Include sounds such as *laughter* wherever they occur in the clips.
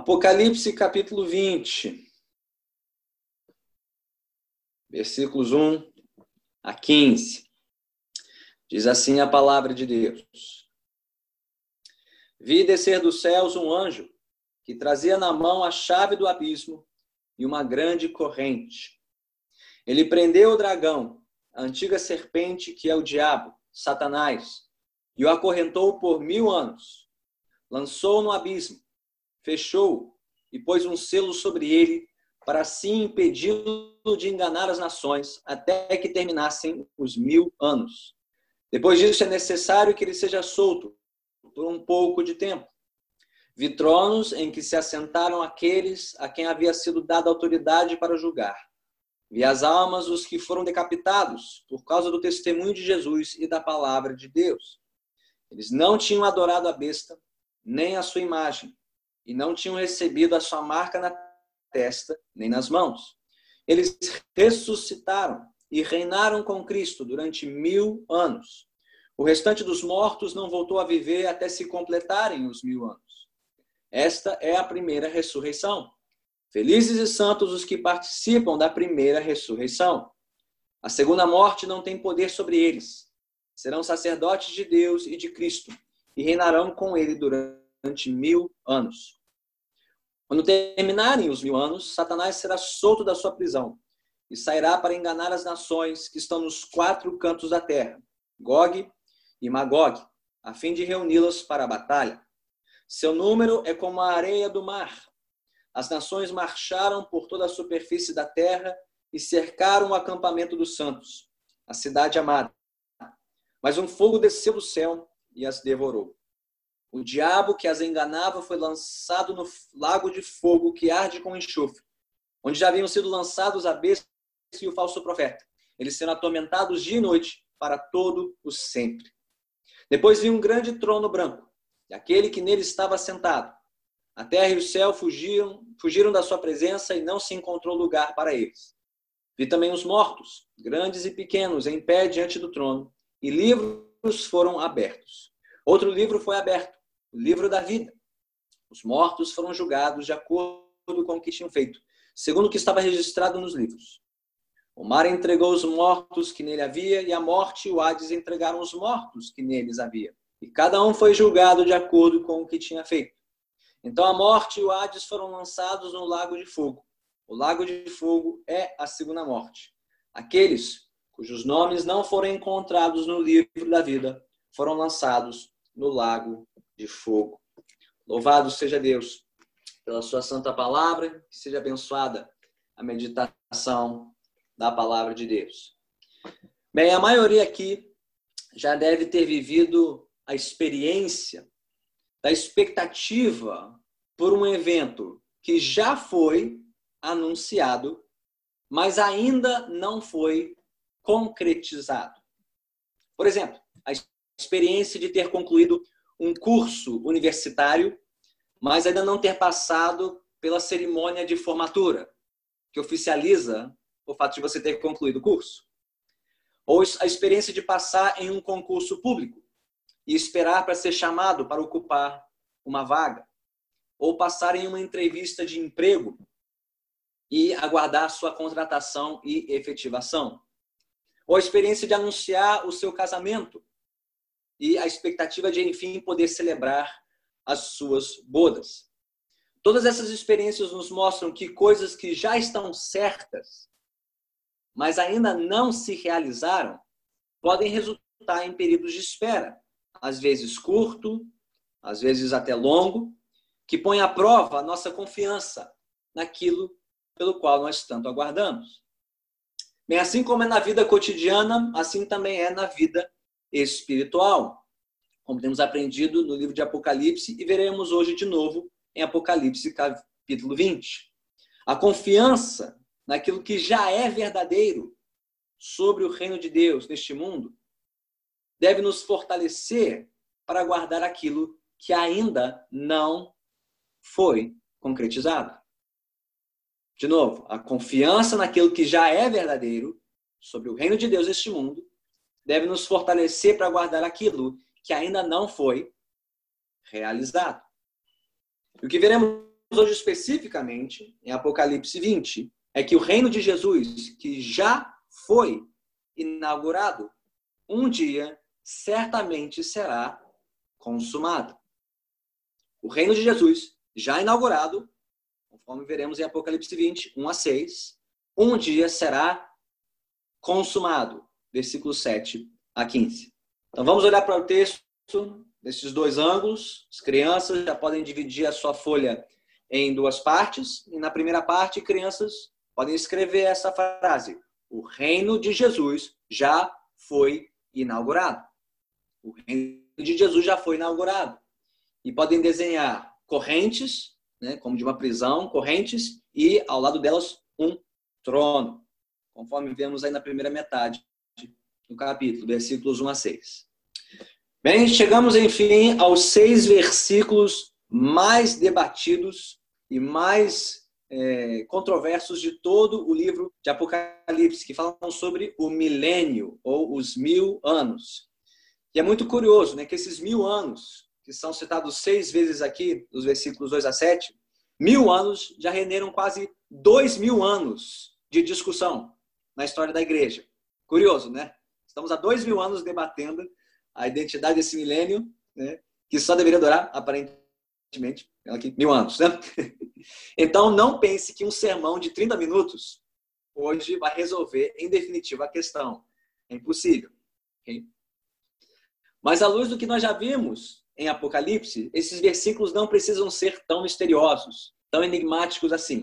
Apocalipse capítulo 20, versículos 1 a 15. Diz assim a palavra de Deus: Vi descer dos céus um anjo que trazia na mão a chave do abismo e uma grande corrente. Ele prendeu o dragão, a antiga serpente que é o diabo, Satanás, e o acorrentou por mil anos. Lançou no abismo fechou e pôs um selo sobre ele, para assim impedi-lo de enganar as nações, até que terminassem os mil anos. Depois disso, é necessário que ele seja solto por um pouco de tempo. Vi tronos em que se assentaram aqueles a quem havia sido dada autoridade para julgar. Vi as almas dos que foram decapitados por causa do testemunho de Jesus e da palavra de Deus. Eles não tinham adorado a besta, nem a sua imagem, e não tinham recebido a sua marca na testa nem nas mãos. Eles ressuscitaram e reinaram com Cristo durante mil anos. O restante dos mortos não voltou a viver até se completarem os mil anos. Esta é a primeira ressurreição. Felizes e santos os que participam da primeira ressurreição. A segunda morte não tem poder sobre eles. Serão sacerdotes de Deus e de Cristo e reinarão com ele durante mil anos. Quando terminarem os mil anos, Satanás será solto da sua prisão e sairá para enganar as nações que estão nos quatro cantos da terra, Gog e Magog, a fim de reuni-las para a batalha. Seu número é como a areia do mar. As nações marcharam por toda a superfície da terra e cercaram o acampamento dos santos, a cidade amada. Mas um fogo desceu do céu e as devorou. O diabo que as enganava foi lançado no lago de fogo que arde com enxofre, onde já haviam sido lançados a besta e o falso profeta, eles sendo atormentados dia e noite para todo o sempre. Depois vi um grande trono branco, e aquele que nele estava sentado. A terra e o céu fugiram, fugiram da sua presença e não se encontrou lugar para eles. Vi também os mortos, grandes e pequenos, em pé diante do trono, e livros foram abertos. Outro livro foi aberto, o livro da vida. Os mortos foram julgados de acordo com o que tinham feito, segundo o que estava registrado nos livros. O mar entregou os mortos que nele havia, e a morte e o Hades entregaram os mortos que neles havia. E cada um foi julgado de acordo com o que tinha feito. Então a morte e o Hades foram lançados no lago de fogo. O lago de fogo é a segunda morte. Aqueles cujos nomes não foram encontrados no livro da vida foram lançados no lago de fogo. Louvado seja Deus pela sua santa palavra, que seja abençoada a meditação da palavra de Deus. Bem, a maioria aqui já deve ter vivido a experiência da expectativa por um evento que já foi anunciado, mas ainda não foi concretizado. Por exemplo, a experiência de ter concluído um curso universitário, mas ainda não ter passado pela cerimônia de formatura, que oficializa o fato de você ter concluído o curso. Ou a experiência de passar em um concurso público e esperar para ser chamado para ocupar uma vaga. Ou passar em uma entrevista de emprego e aguardar sua contratação e efetivação. Ou a experiência de anunciar o seu casamento e a expectativa de, enfim, poder celebrar as suas bodas. Todas essas experiências nos mostram que coisas que já estão certas, mas ainda não se realizaram, podem resultar em períodos de espera, às vezes curto, às vezes até longo, que põe à prova a nossa confiança naquilo pelo qual nós tanto aguardamos. Bem, assim como é na vida cotidiana, assim também é na vida espiritual, como temos aprendido no livro de Apocalipse e veremos hoje de novo em Apocalipse capítulo 20. A confiança naquilo que já é verdadeiro sobre o reino de Deus neste mundo deve nos fortalecer para guardar aquilo que ainda não foi concretizado. De novo, a confiança naquilo que já é verdadeiro sobre o reino de Deus neste mundo deve nos fortalecer para guardar aquilo que ainda não foi realizado. E o que veremos hoje especificamente em Apocalipse 20 é que o reino de Jesus, que já foi inaugurado, um dia certamente será consumado. O reino de Jesus, já inaugurado, conforme veremos em Apocalipse 20, 1 a 6, um dia será consumado. Versículo 7 a 15. Então vamos olhar para o texto desses dois ângulos. As crianças já podem dividir a sua folha em duas partes. E na primeira parte, crianças podem escrever essa frase: O reino de Jesus já foi inaugurado. O reino de Jesus já foi inaugurado. E podem desenhar correntes, né, como de uma prisão, correntes, e ao lado delas um trono, conforme vemos aí na primeira metade do capítulo, versículos 1 a 6. Bem, chegamos enfim aos seis versículos mais debatidos e mais é, controversos de todo o livro de Apocalipse, que falam sobre o milênio ou os mil anos. E é muito curioso né, que esses mil anos, que são citados seis vezes aqui, nos versículos 2 a 7, mil anos já renderam quase dois mil anos de discussão na história da igreja. Curioso, né? Estamos há dois mil anos debatendo a identidade desse milênio, né, que só deveria durar, aparentemente, aqui, mil anos. Né? *laughs* Então, não pense que um sermão de 30 minutos hoje vai resolver, em definitiva, a questão. É impossível. Okay? Mas, à luz do que nós já vimos em Apocalipse, esses versículos não precisam ser tão misteriosos, tão enigmáticos assim.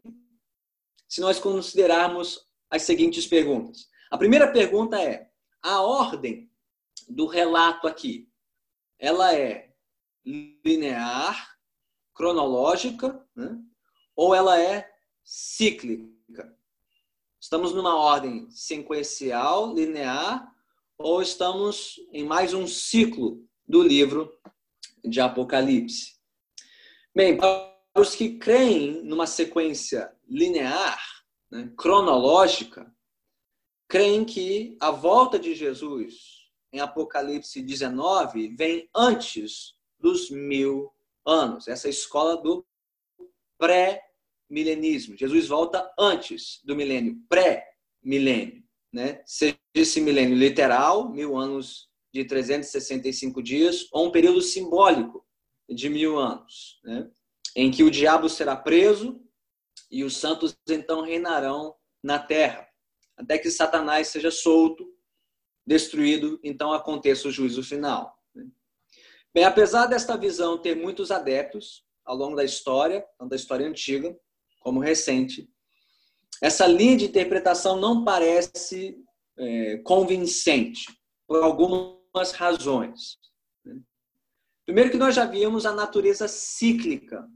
Se nós considerarmos as seguintes perguntas. A primeira pergunta é: a ordem do relato aqui, ela é linear, cronológica, né? ou ela é cíclica? Estamos numa ordem sequencial, linear, ou estamos em mais um ciclo do livro de Apocalipse? Bem, para os que creem numa sequência linear, né, cronológica, creem que a volta de Jesus em Apocalipse 19 vem antes dos mil anos. Essa escola do pré-milenismo. Jesus volta antes do milênio, pré-milênio. Né? Seja esse milênio literal, mil anos de 365 dias, ou um período simbólico de mil anos, né? em que o diabo será preso e os santos então reinarão na terra, até que Satanás seja solto destruído, então aconteça o juízo final. Bem, apesar desta visão ter muitos adeptos ao longo da história, tanto da história antiga como recente, essa linha de interpretação não parece é, convincente por algumas razões. Primeiro que nós já vimos a natureza cíclica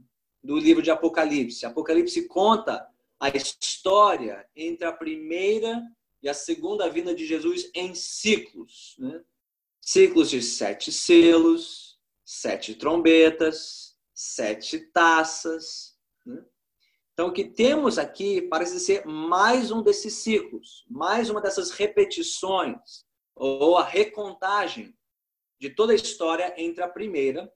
do livro de Apocalipse. Apocalipse conta a história entre a primeira e a segunda vinda de Jesus em ciclos. Né? Ciclos de sete selos, sete trombetas, sete taças. Né? Então, o que temos aqui parece ser mais um desses ciclos, mais uma dessas repetições, ou a recontagem de toda a história entre a primeira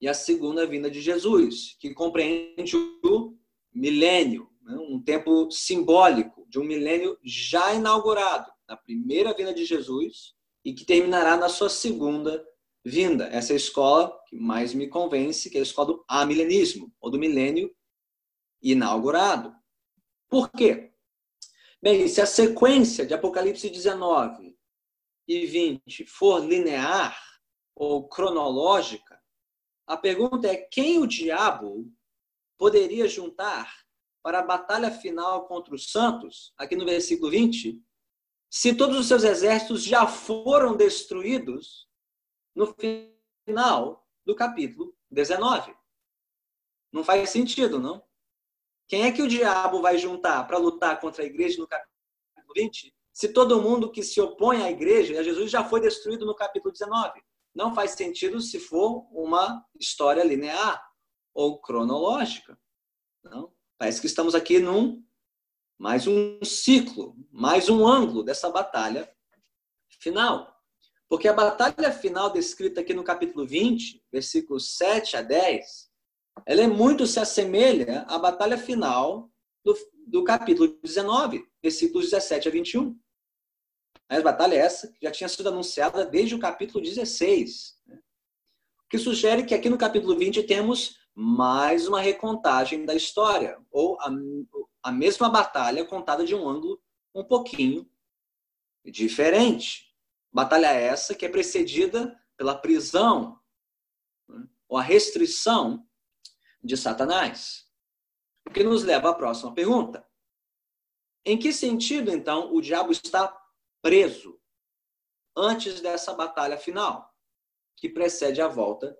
e a segunda vinda de Jesus, que compreende o milênio? Um tempo simbólico de um milênio já inaugurado, na primeira vinda de Jesus, e que terminará na sua segunda vinda. Essa é a escola que mais me convence, que é a escola do amilenismo, ou do milênio inaugurado. Por quê? Bem, se a sequência de Apocalipse 19 e 20 for linear ou cronológica, a pergunta é quem o diabo poderia juntar para a batalha final contra os santos, aqui no versículo 20, se todos os seus exércitos já foram destruídos no final do capítulo 19? Não faz sentido, não? Quem é que o diabo vai juntar para lutar contra a igreja no capítulo 20? Se todo mundo que se opõe à igreja a Jesus já foi destruído no capítulo 19. Não faz sentido se for uma história linear ou cronológica. Não? Parece que estamos aqui num mais um ciclo, mais um ângulo dessa batalha final. Porque a batalha final descrita aqui no capítulo 20, versículos 7 a 10, ela é muito se assemelha à batalha final do, do capítulo 19, versículos 17 a 21. A batalha é essa que já tinha sido anunciada desde o capítulo 16. Né? O que sugere que aqui no capítulo 20 temos mais uma recontagem da história, ou a, a mesma batalha contada de um ângulo um pouquinho diferente. Batalha essa que é precedida pela prisão né? ou a restrição de Satanás. O que nos leva à próxima pergunta. Em que sentido, então, o diabo está preso antes dessa batalha final, que precede a volta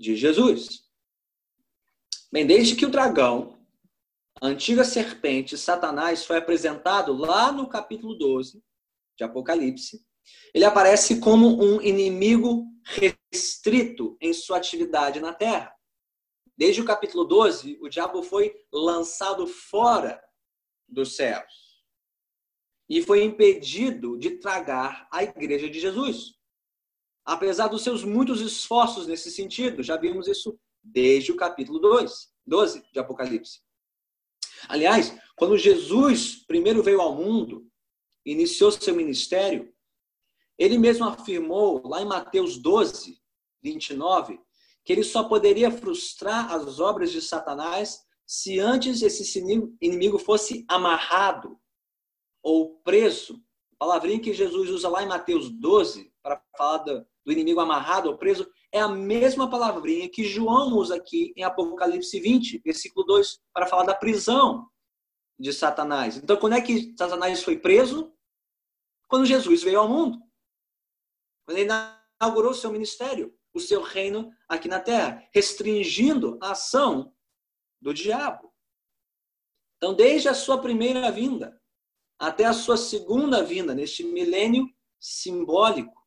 de Jesus? Bem, desde que o dragão, a antiga serpente, Satanás, foi apresentado lá no capítulo 12 de Apocalipse, ele aparece como um inimigo restrito em sua atividade na terra. Desde o capítulo 12, o diabo foi lançado fora dos céus e foi impedido de tragar a igreja de Jesus. Apesar dos seus muitos esforços nesse sentido, já vimos isso desde o capítulo 2, 12 de Apocalipse. Aliás, quando Jesus primeiro veio ao mundo, iniciou seu ministério, ele mesmo afirmou lá em Mateus 12, 29, que ele só poderia frustrar as obras de Satanás se antes esse inimigo fosse amarrado ou preso. A palavrinha que Jesus usa lá em Mateus 12 para falar do, inimigo amarrado ou preso é a mesma palavrinha que João usa aqui em Apocalipse 20, versículo 2, para falar da prisão de Satanás. Então, quando é que Satanás foi preso? Quando Jesus veio ao mundo. Quando ele inaugurou seu ministério o seu reino aqui na terra, restringindo a ação do diabo. Então, desde a sua primeira vinda até a sua segunda vinda, neste milênio simbólico,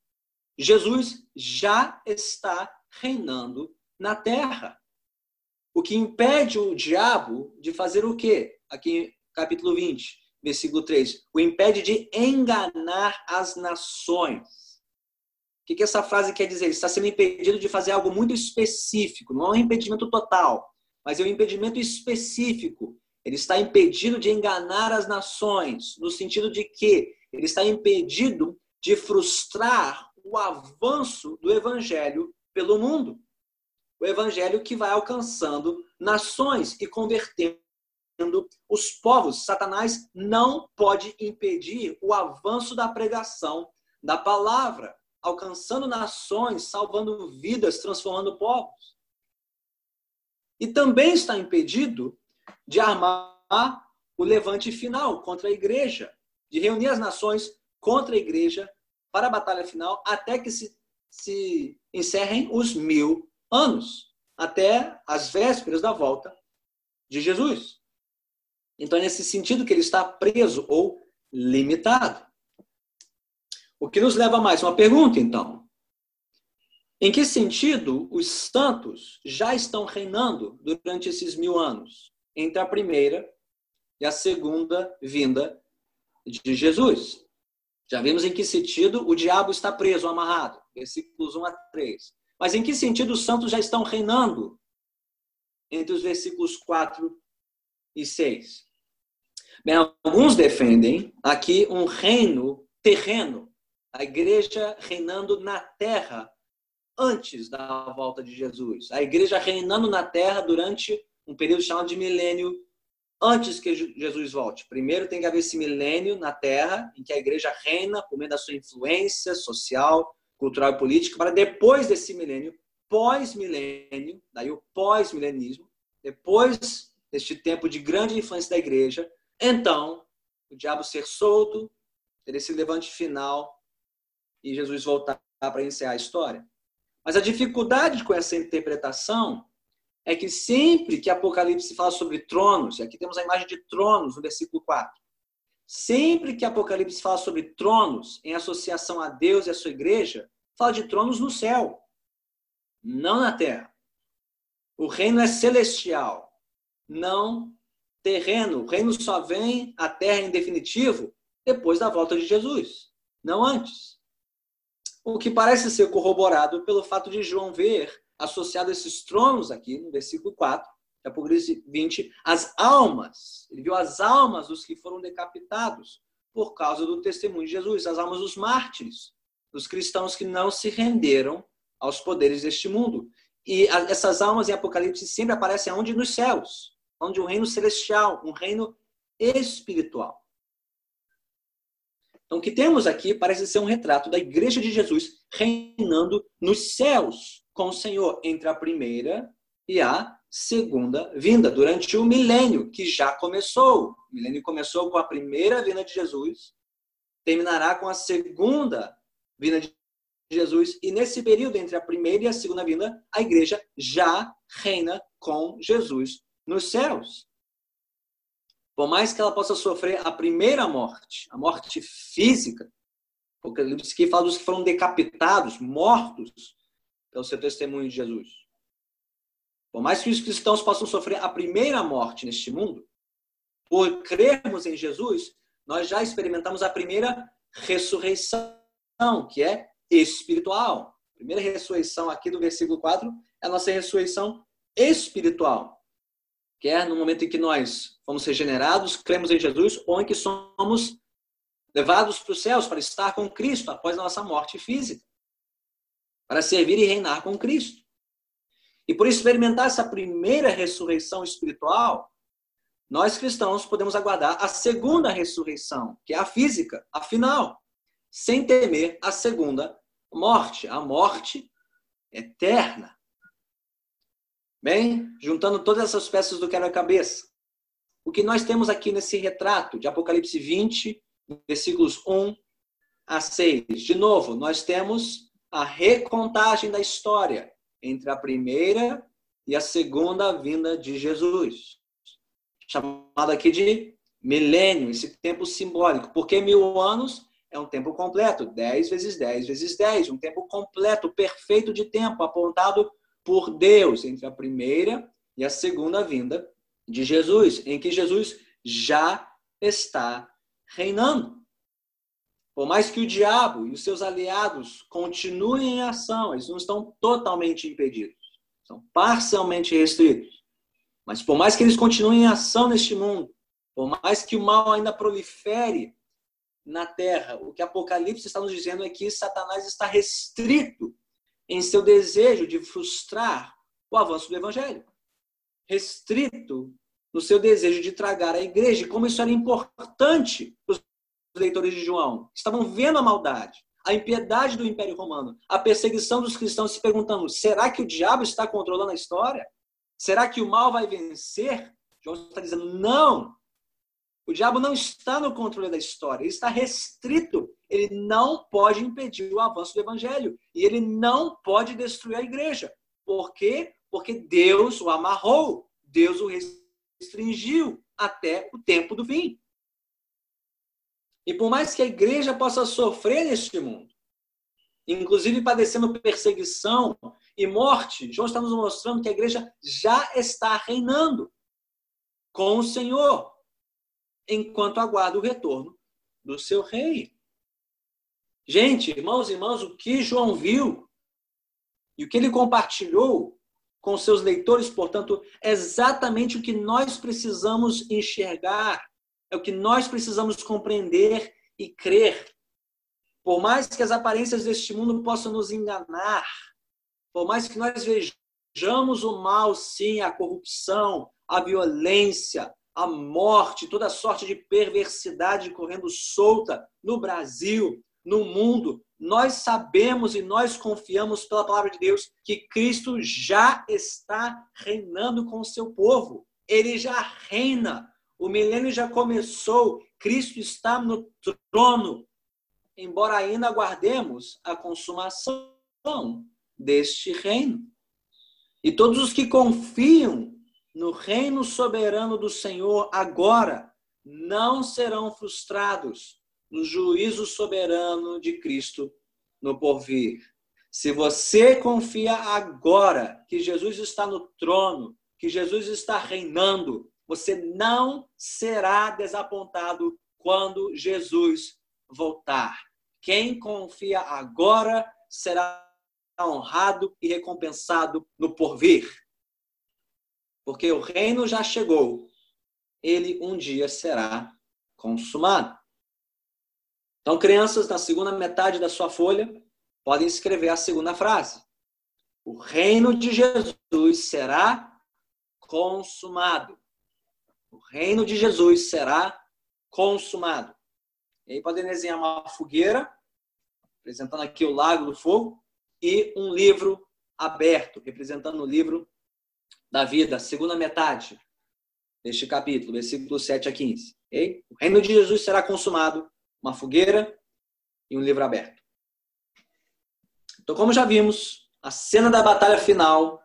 Jesus já está reinando na terra. O que impede o diabo de fazer o quê? Aqui capítulo 20, versículo 3. O impede de enganar as nações que, que essa frase quer dizer? Ele está sendo impedido de fazer algo muito específico, não é um impedimento total, mas é um impedimento específico. Ele está impedido de enganar as nações, no sentido de que ele está impedido de frustrar o avanço do evangelho pelo mundo. O evangelho que vai alcançando nações e convertendo os povos. Satanás não pode impedir o avanço da pregação da palavra alcançando nações, salvando vidas, transformando povos. E também está impedido de armar o levante final contra a igreja, de reunir as nações contra a igreja para a batalha final, até que se, se encerrem os mil anos, até as vésperas da volta de Jesus. Então, é nesse sentido que ele está preso ou limitado. O que nos leva a mais uma pergunta, então. Em que sentido os santos já estão reinando durante esses mil anos, entre a primeira e a segunda vinda de Jesus? Já vimos em que sentido o diabo está preso, amarrado, versículos 1 a 3. Mas em que sentido os santos já estão reinando? Entre os versículos 4 e 6. Bem, alguns defendem aqui um reino terreno a igreja reinando na terra antes da volta de Jesus. A igreja reinando na terra durante um período chamado de milênio antes que Jesus volte. Primeiro tem que haver esse milênio na terra em que a igreja reina por meio da sua influência social, cultural e política, para depois desse milênio, pós-milênio, daí o pós-milenismo, depois deste tempo de grande influência da igreja, então o diabo ser solto, ter esse levante final e Jesus voltar para encerrar a história. Mas a dificuldade com essa interpretação é que sempre que Apocalipse fala sobre tronos, e aqui temos a imagem de tronos no versículo 4, sempre que Apocalipse fala sobre tronos em associação a Deus e a sua igreja, fala de tronos no céu, não na terra. O reino é celestial, não terreno. O reino só vem à terra em definitivo depois da volta de Jesus, não antes o que parece ser corroborado pelo fato de João ver associado a esses tronos aqui, no versículo 4, Apocalipse 20, as almas. Ele viu as almas dos que foram decapitados por causa do testemunho de Jesus, as almas dos mártires, dos cristãos que não se renderam aos poderes deste mundo. E essas almas em Apocalipse sempre aparecem onde? Nos céus, onde um reino celestial, um reino espiritual. Então, o que temos aqui parece ser um retrato da igreja de Jesus reinando nos céus com o Senhor entre a primeira e a segunda vinda, durante o milênio, que já começou. O milênio começou com a primeira vinda de Jesus, terminará com a segunda vinda de Jesus, e nesse período entre a primeira e a segunda vinda, a igreja já reina com Jesus nos céus. Por mais que ela possa sofrer a primeira morte, a morte física, porque ele diz que fala dos que foram decapitados, mortos pelo seu testemunho de Jesus. Por mais que os cristãos possam sofrer a primeira morte neste mundo, por crermos em Jesus, nós já experimentamos a primeira ressurreição, que é espiritual. A primeira ressurreição aqui do versículo 4 é a nossa ressurreição espiritual. Quer é no momento em que nós fomos regenerados, cremos em Jesus, ou em que somos levados para os céus para estar com Cristo após a nossa morte física, para servir e reinar com Cristo. E por experimentar essa primeira ressurreição espiritual, nós cristãos podemos aguardar a segunda ressurreição, que é a física, a final sem temer a segunda morte, a morte eterna. Bem, juntando todas essas peças do quebra-cabeça, o que nós temos aqui nesse retrato de Apocalipse 20, versículos 1 a 6. De novo, nós temos a recontagem da história entre a primeira e a segunda vinda de Jesus, chamado aqui de milênio, esse tempo simbólico. Por que mil anos? é um tempo completo, 10 vezes 10 vezes 10, um tempo completo, perfeito de tempo, apontado por Deus entre a primeira e a segunda vinda de Jesus, em que Jesus já está reinando. Por mais que o diabo e os seus aliados continuem em ação, eles não estão totalmente impedidos, são parcialmente restritos. Mas por mais que eles continuem em ação neste mundo, por mais que o mal ainda prolifere na terra. O que Apocalipse está nos dizendo é que Satanás está restrito em seu desejo de frustrar o avanço do evangelho. Restrito no seu desejo de tragar a igreja. E como isso era importante para os leitores de João. Estavam vendo a maldade, a impiedade do Império Romano, a perseguição dos cristãos, se perguntando: será que o diabo está controlando a história? Será que o mal vai vencer? João está dizendo: não, o diabo não está no controle da história, ele está restrito. Ele não pode impedir o avanço do evangelho e ele não pode destruir a igreja. Por quê? Porque Deus o amarrou, Deus o restringiu até o tempo do fim. E por mais que a igreja possa sofrer neste mundo, inclusive padecendo perseguição e morte, João está nos mostrando que a igreja já está reinando com o Senhor enquanto aguarda o retorno do seu rei. Gente, irmãos e irmãs, o que João viu e o que ele compartilhou com seus leitores, portanto, é exatamente o que nós precisamos enxergar, é o que nós precisamos compreender e crer. Por mais que as aparências deste mundo possam nos enganar, por mais que nós vejamos o mal, sim, a corrupção, a violência, a morte, toda sorte de perversidade correndo solta no Brasil, no mundo, nós sabemos e nós confiamos pela palavra de Deus que Cristo já está reinando com o seu povo. Ele já reina. O milênio já começou. Cristo está no trono. Embora ainda aguardemos a consumação deste reino. E todos os que confiam no reino soberano do Senhor agora não serão frustrados no juízo soberano de Cristo no porvir. Se você confia agora que Jesus está no trono, que Jesus está reinando, você não será desapontado quando Jesus voltar. Quem confia agora será honrado e recompensado no porvir. Porque o reino já chegou, ele um dia será consumado. Então, crianças, na segunda metade da sua folha, podem escrever a segunda frase. O reino de Jesus será consumado. O reino de Jesus será consumado. E aí podem desenhar uma fogueira, representando aqui o lago do fogo, e um livro aberto, representando o livro da vida, segunda metade deste capítulo, versículo 7 a 15. Okay? O reino de Jesus será consumado uma fogueira e um livro aberto. Então, como já vimos, a cena da batalha final,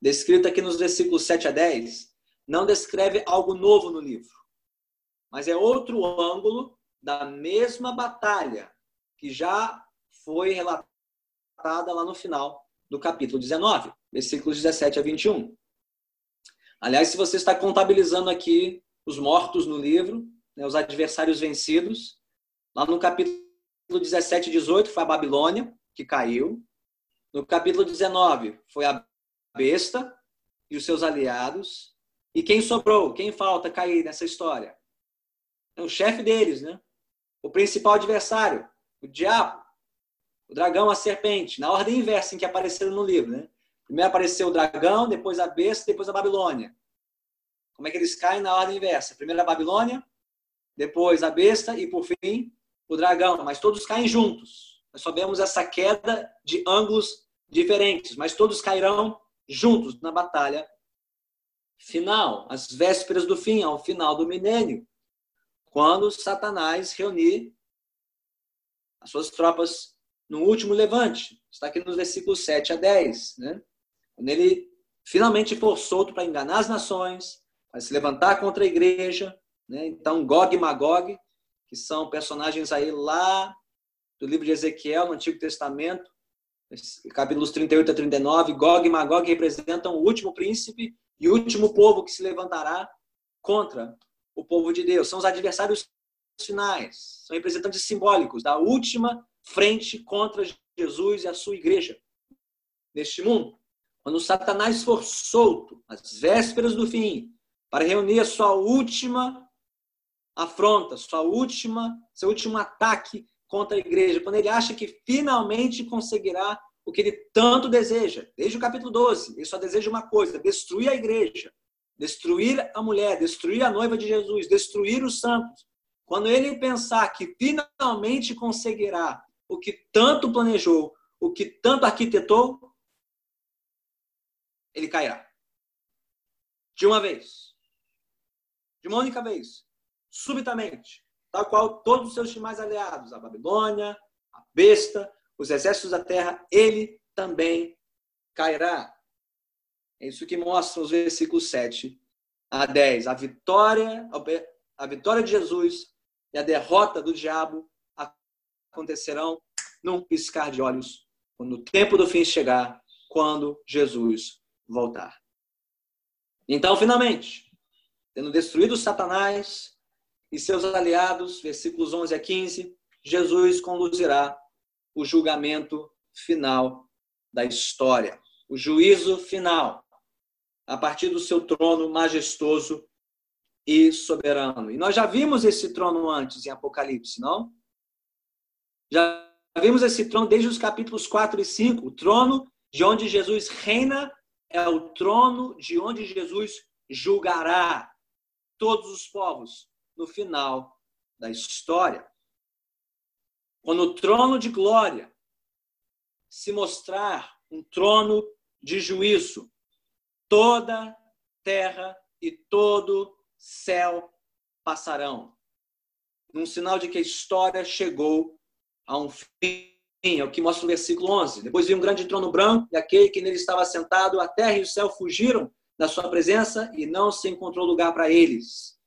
descrita aqui nos versículos 7 a 10, não descreve algo novo no livro, mas é outro ângulo da mesma batalha que já foi relatada lá no final do capítulo 19, versículos 17 a 21. Aliás, se você está contabilizando aqui os mortos no livro, né, os adversários vencidos, Lá no capítulo 17 e 18 foi a Babilônia, que caiu. No capítulo 19 foi a besta e os seus aliados. E quem sobrou? Quem falta cair nessa história? É o chefe deles, né? O principal adversário, o diabo, o dragão, a serpente, na ordem inversa em que apareceram no livro, né? Primeiro apareceu o dragão, depois a besta, depois a Babilônia. Como é que eles caem na ordem inversa? Primeiro a Babilônia, depois a besta e por fim o dragão, mas todos caem juntos. Nós só vemos essa queda de ângulos diferentes, mas todos cairão juntos na batalha final, às vésperas do fim, ao final do milênio, quando Satanás reunir as suas tropas no último levante. Está aqui nos versículos 7 a 10. Né? Quando ele finalmente for solto para enganar as nações, para se levantar contra a igreja. Né? Então, Gog e Magog que são personagens aí lá do livro de Ezequiel, no Antigo Testamento, capítulos 38 a 39. Gog e Magog representam o último príncipe e o último povo que se levantará contra o povo de Deus. São os adversários finais, são representantes simbólicos da última frente contra Jesus e a sua igreja neste mundo. Quando Satanás for solto às vésperas do fim para reunir a sua última afronta, sua última, seu último ataque contra a igreja, quando ele acha que finalmente conseguirá o que ele tanto deseja. Desde o capítulo 12, ele só deseja uma coisa: destruir a igreja, destruir a mulher, destruir a noiva de Jesus, destruir os santos. Quando ele pensar que finalmente conseguirá o que tanto planejou, o que tanto arquitetou, ele cairá. De uma vez. De uma única vez subitamente, tal qual todos os seus demais aliados, a Babilônia, a besta, os exércitos da terra, ele também cairá. É isso que mostra os versículos 7 a 10. A vitória, a vitória de Jesus e a derrota do diabo acontecerão num piscar de olhos, quando o tempo do fim chegar, quando Jesus voltar. Então, finalmente, tendo destruído Satanás, e seus aliados, versículos 11 a 15, Jesus conduzirá o julgamento final da história, o juízo final, a partir do seu trono majestoso e soberano. E nós já vimos esse trono antes em Apocalipse, não? Já vimos esse trono desde os capítulos 4 e 5. O trono de onde Jesus reina é o trono de onde Jesus julgará todos os povos no final da história. Quando o trono de glória se mostrar um trono de juízo, toda terra e todo céu passarão. Num sinal de que a história chegou a um fim, é o que mostra o versículo 11. Depois veio um grande trono branco, e aquele que nele estava sentado, a terra e o céu fugiram da sua presença e não se encontrou lugar para eles.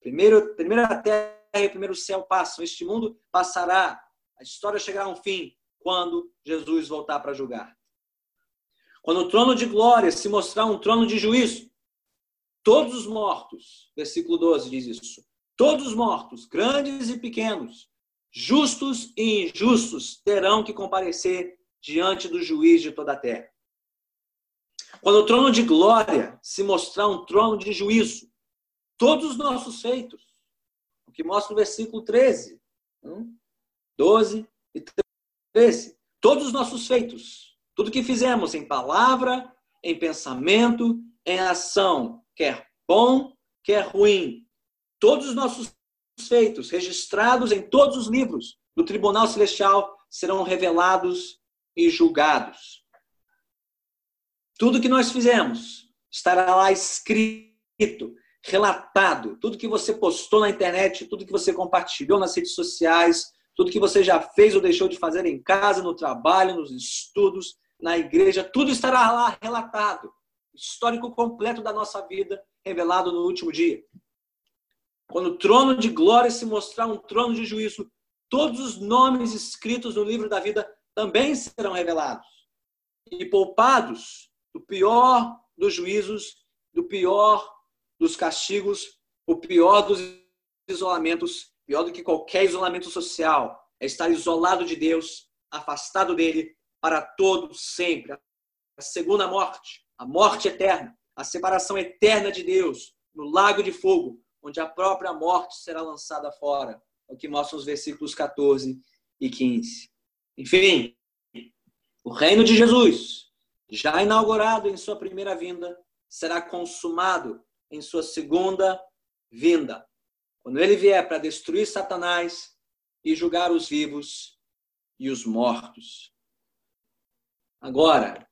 Primeiro, primeira terra e o primeiro céu passam. Este mundo passará. A história chegará a um fim quando Jesus voltar para julgar. Quando o trono de glória se mostrar um trono de juízo, todos os mortos, versículo 12 diz isso, todos os mortos, grandes e pequenos, justos e injustos, terão que comparecer diante do juiz de toda a terra. Quando o trono de glória se mostrar um trono de juízo, todos os nossos feitos, o que mostra o versículo 13, 12 e 13, todos os nossos feitos, tudo que fizemos em palavra, em pensamento, em ação, quer bom, quer ruim, todos os nossos feitos registrados em todos os livros do tribunal celestial serão revelados e julgados. Tudo que nós fizemos estará lá escrito, relatado. Tudo que você postou na internet, tudo que você compartilhou nas redes sociais, tudo que você já fez ou deixou de fazer em casa, no trabalho, nos estudos, na igreja, tudo estará lá relatado. Histórico completo da nossa vida, revelado no último dia. Quando o trono de glória se mostrar um trono de juízo, todos os nomes escritos no livro da vida também serão revelados. E poupados do pior dos juízos, do pior dos castigos, o pior dos isolamentos, pior do que qualquer isolamento social, é estar isolado de Deus, afastado dele para todo sempre. A segunda morte, a morte eterna, a separação eterna de Deus no lago de fogo, onde a própria morte será lançada fora. É o que mostra os versículos 14 e 15. Enfim, o reino de Jesus já inaugurado em sua primeira vinda, será consumado em sua segunda vinda. Quando ele vier para destruir Satanás e julgar os vivos e os mortos. Agora,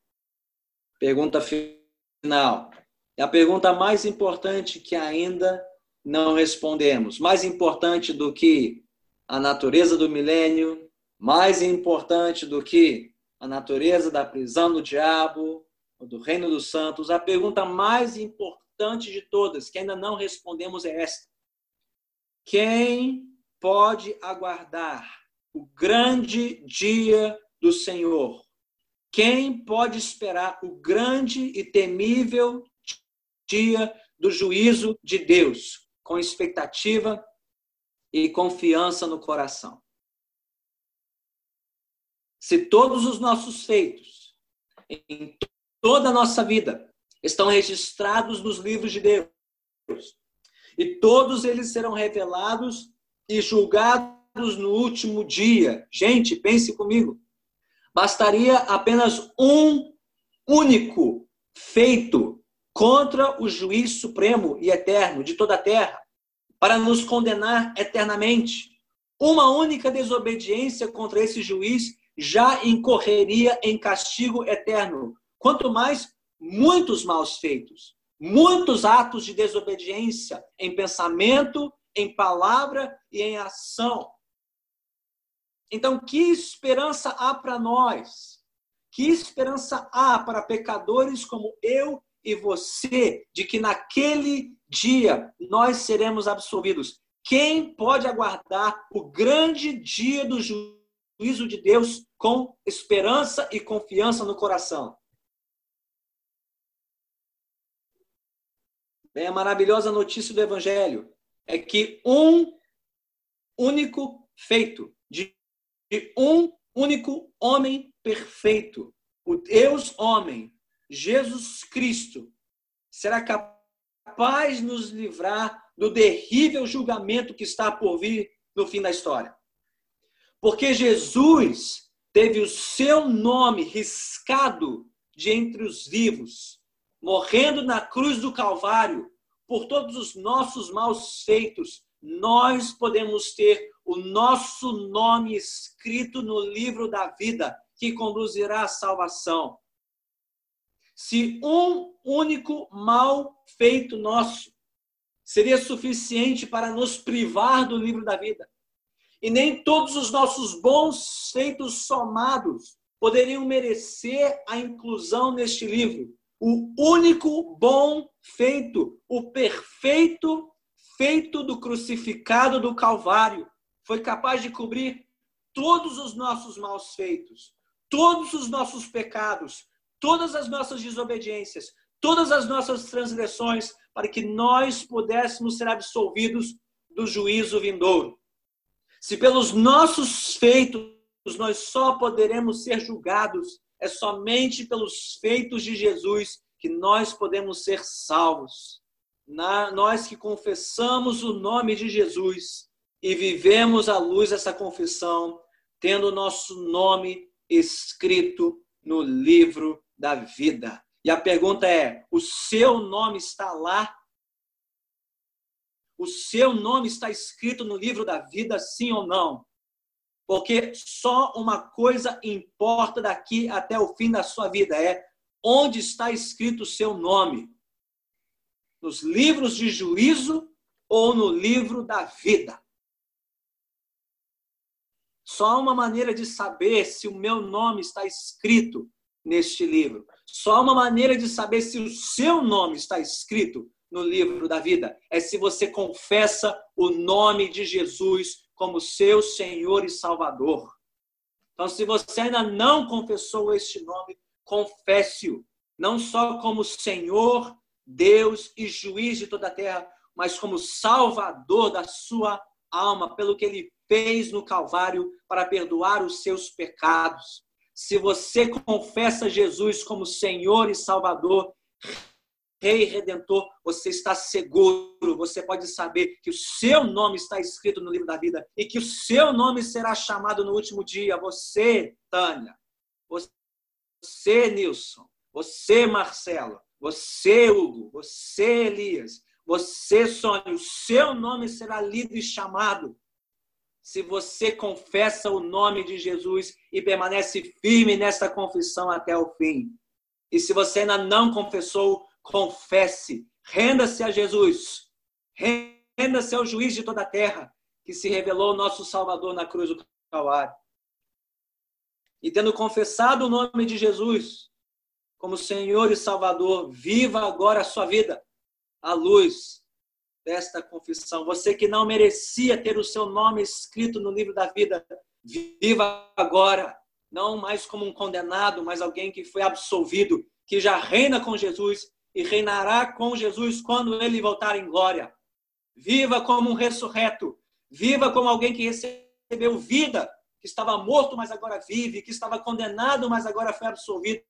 pergunta final. É a pergunta mais importante que ainda não respondemos. Mais importante do que a natureza do milênio, mais importante do que a natureza da prisão do diabo, ou do reino dos santos, a pergunta mais importante de todas, que ainda não respondemos, é esta: Quem pode aguardar o grande dia do Senhor? Quem pode esperar o grande e temível dia do juízo de Deus, com expectativa e confiança no coração? se todos os nossos feitos em toda a nossa vida estão registrados nos livros de Deus e todos eles serão revelados e julgados no último dia. Gente, pense comigo. Bastaria apenas um único feito contra o juiz supremo e eterno de toda a terra para nos condenar eternamente. Uma única desobediência contra esse juiz já incorreria em castigo eterno. Quanto mais muitos maus feitos, muitos atos de desobediência em pensamento, em palavra e em ação. Então, que esperança há para nós? Que esperança há para pecadores como eu e você, de que naquele dia nós seremos absolvidos? Quem pode aguardar o grande dia do juízo? de Deus com esperança e confiança no coração. A maravilhosa notícia do Evangelho é que um único feito, de, de um único homem perfeito, o Deus homem, Jesus Cristo, será capaz de nos livrar do terrível julgamento que está por vir no fim da história. Porque Jesus teve o seu nome riscado de entre os vivos, morrendo na cruz do Calvário por todos os nossos maus feitos. Nós podemos ter o nosso nome escrito no livro da vida, que conduzirá à salvação. Se um único mal feito nosso seria suficiente para nos privar do livro da vida, e nem todos os nossos bons feitos somados poderiam merecer a inclusão neste livro. O único bom feito, o perfeito feito do crucificado do Calvário, foi capaz de cobrir todos os nossos maus feitos, todos os nossos pecados, todas as nossas desobediências, todas as nossas transgressões, para que nós pudéssemos ser absolvidos do juízo vindouro. Se pelos nossos feitos nós só poderemos ser julgados é somente pelos feitos de Jesus que nós podemos ser salvos. Na, nós que confessamos o nome de Jesus e vivemos à luz dessa confissão, tendo o nosso nome escrito no livro da vida. E a pergunta é: o seu nome está lá? O seu nome está escrito no livro da vida, sim ou não? Porque só uma coisa importa daqui até o fim da sua vida: é onde está escrito o seu nome. Nos livros de juízo ou no livro da vida. Só uma maneira de saber se o meu nome está escrito neste livro. Só uma maneira de saber se o seu nome está escrito no livro da vida é se você confessa o nome de Jesus como seu Senhor e Salvador. Então, se você ainda não confessou este nome, confesse-o, não só como Senhor, Deus e juiz de toda a terra, mas como Salvador da sua alma, pelo que ele fez no Calvário para perdoar os seus pecados. Se você confessa Jesus como Senhor e Salvador, Rei Redentor, você está seguro, você pode saber que o seu nome está escrito no livro da vida e que o seu nome será chamado no último dia. Você, Tânia, você, Nilson, você, Marcelo, você, Hugo, você, Elias, você, Sônia, o seu nome será lido e chamado se você confessa o nome de Jesus e permanece firme nessa confissão até o fim. E se você ainda não confessou, confesse, renda-se a Jesus, renda-se ao juiz de toda a terra, que se revelou nosso Salvador na cruz do Calvário. E tendo confessado o nome de Jesus como Senhor e Salvador, viva agora a sua vida à luz desta confissão. Você que não merecia ter o seu nome escrito no livro da vida, viva agora, não mais como um condenado, mas alguém que foi absolvido, que já reina com Jesus e reinará com Jesus quando ele voltar em glória. Viva como um ressurreto. Viva como alguém que recebeu vida, que estava morto, mas agora vive, que estava condenado, mas agora foi absolvido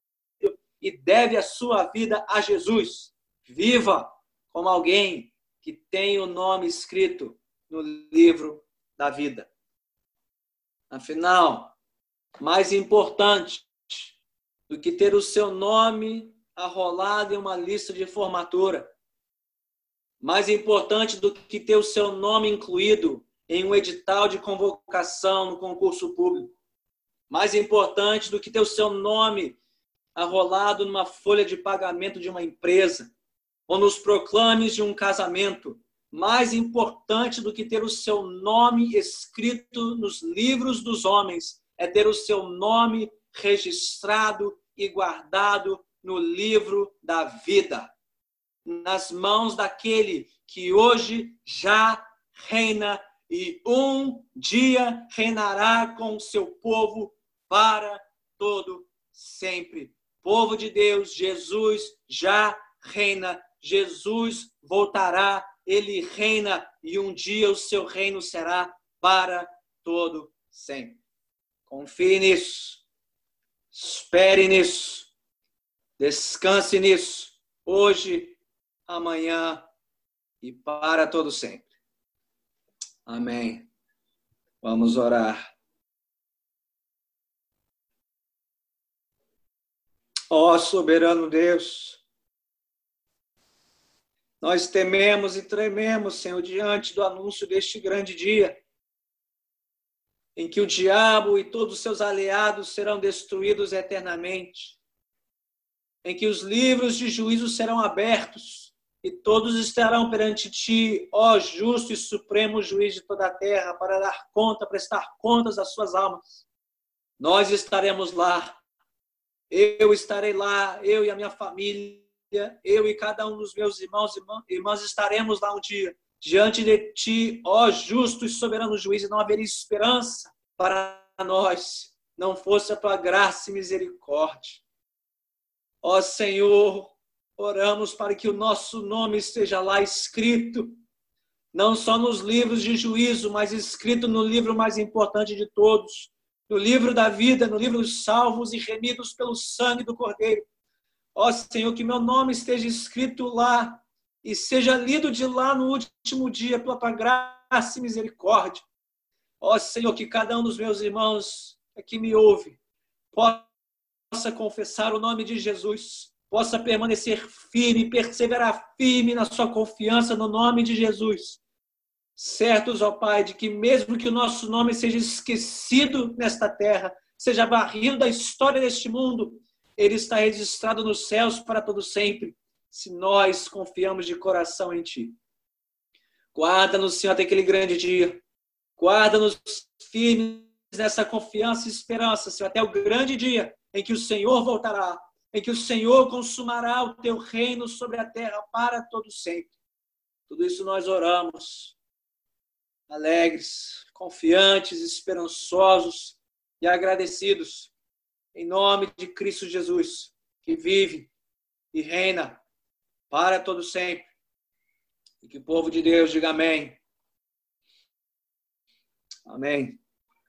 e deve a sua vida a Jesus. Viva como alguém que tem o nome escrito no livro da vida. Afinal, mais importante do que ter o seu nome arrolado em uma lista de formatura. Mais importante do que ter o seu nome incluído em um edital de convocação no concurso público. Mais importante do que ter o seu nome arrolado numa folha de pagamento de uma empresa ou nos proclames de um casamento. Mais importante do que ter o seu nome escrito nos livros dos homens é ter o seu nome registrado e guardado no livro da vida, nas mãos daquele que hoje já reina e um dia reinará com o seu povo para todo sempre. Povo de Deus, Jesus já reina, Jesus voltará, ele reina e um dia o seu reino será para todo sempre. Confie nisso. Espere nisso Descanse nisso, hoje, amanhã e para todo sempre. Amém. Vamos orar. Ó oh, soberano Deus, nós tememos e trememos, Senhor, diante do anúncio deste grande dia, em que o diabo e todos os seus aliados serão destruídos eternamente em que os livros de juízo serão abertos e todos estarão perante ti, ó justo e supremo juiz de toda a terra, para dar conta, prestar contas às suas almas. Nós estaremos lá, eu estarei lá, eu e a minha família, eu e cada um dos meus irmãos e irmãs estaremos lá um dia, diante de ti, ó justo e soberano juiz, e não haveria esperança para nós, não fosse a tua graça e misericórdia. Ó Senhor, oramos para que o nosso nome esteja lá escrito, não só nos livros de juízo, mas escrito no livro mais importante de todos, no livro da vida, no livro dos salvos e remidos pelo sangue do Cordeiro. Ó Senhor, que meu nome esteja escrito lá e seja lido de lá no último dia pela tua graça e misericórdia. Ó Senhor, que cada um dos meus irmãos que me ouve possa confessar o nome de Jesus, possa permanecer firme, perseverar firme na sua confiança no nome de Jesus certos, ó Pai, de que mesmo que o nosso nome seja esquecido nesta terra, seja barrido da história deste mundo, ele está registrado nos céus para todo sempre, se nós confiamos de coração em Ti. Guarda-nos, Senhor, até aquele grande dia. Guarda-nos firmes nessa confiança e esperança, Senhor, até o grande dia em que o Senhor voltará, em que o Senhor consumará o Teu reino sobre a terra para todo sempre. Tudo isso nós oramos alegres, confiantes, esperançosos e agradecidos, em nome de Cristo Jesus, que vive e reina para todo sempre. E que o povo de Deus diga amém. Amém.